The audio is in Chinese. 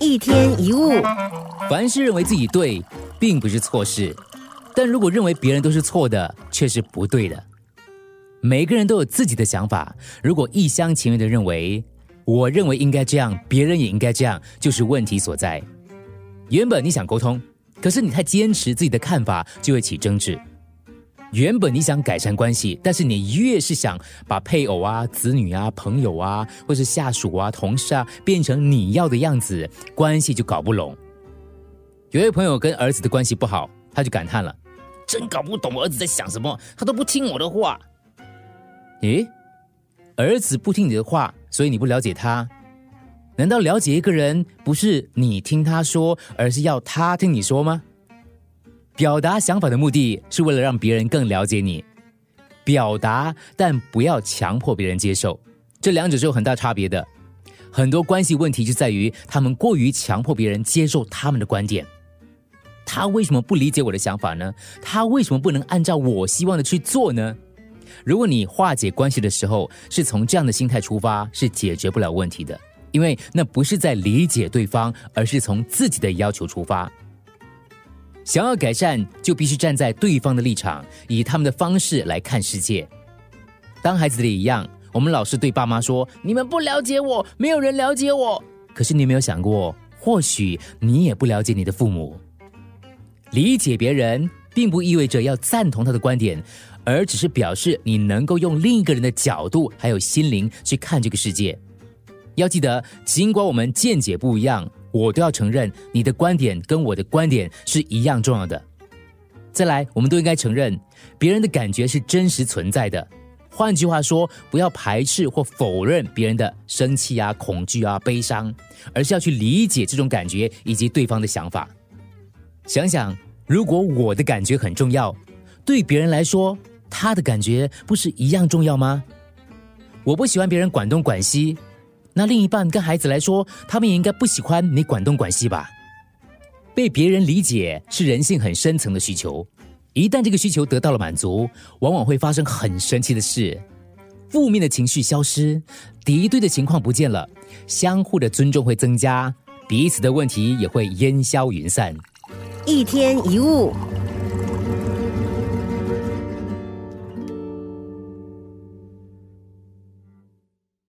一天一物，凡是认为自己对，并不是错事；但如果认为别人都是错的，却是不对的。每个人都有自己的想法，如果一厢情愿的认为，我认为应该这样，别人也应该这样，就是问题所在。原本你想沟通，可是你太坚持自己的看法，就会起争执。原本你想改善关系，但是你越是想把配偶啊、子女啊、朋友啊，或是下属啊、同事啊变成你要的样子，关系就搞不拢。有位朋友跟儿子的关系不好，他就感叹了：“真搞不懂我儿子在想什么，他都不听我的话。”咦，儿子不听你的话，所以你不了解他？难道了解一个人不是你听他说，而是要他听你说吗？表达想法的目的是为了让别人更了解你，表达但不要强迫别人接受，这两者是有很大差别的。很多关系问题就在于他们过于强迫别人接受他们的观点。他为什么不理解我的想法呢？他为什么不能按照我希望的去做呢？如果你化解关系的时候是从这样的心态出发，是解决不了问题的，因为那不是在理解对方，而是从自己的要求出发。想要改善，就必须站在对方的立场，以他们的方式来看世界。当孩子的一样，我们老是对爸妈说：“你们不了解我，没有人了解我。”可是你有没有想过，或许你也不了解你的父母。理解别人，并不意味着要赞同他的观点，而只是表示你能够用另一个人的角度还有心灵去看这个世界。要记得，尽管我们见解不一样。我都要承认，你的观点跟我的观点是一样重要的。再来，我们都应该承认，别人的感觉是真实存在的。换句话说，不要排斥或否认别人的生气啊、恐惧啊、悲伤，而是要去理解这种感觉以及对方的想法。想想，如果我的感觉很重要，对别人来说，他的感觉不是一样重要吗？我不喜欢别人管东管西。那另一半跟孩子来说，他们也应该不喜欢你管东管西吧？被别人理解是人性很深层的需求，一旦这个需求得到了满足，往往会发生很神奇的事：负面的情绪消失，敌对的情况不见了，相互的尊重会增加，彼此的问题也会烟消云散。一天一物。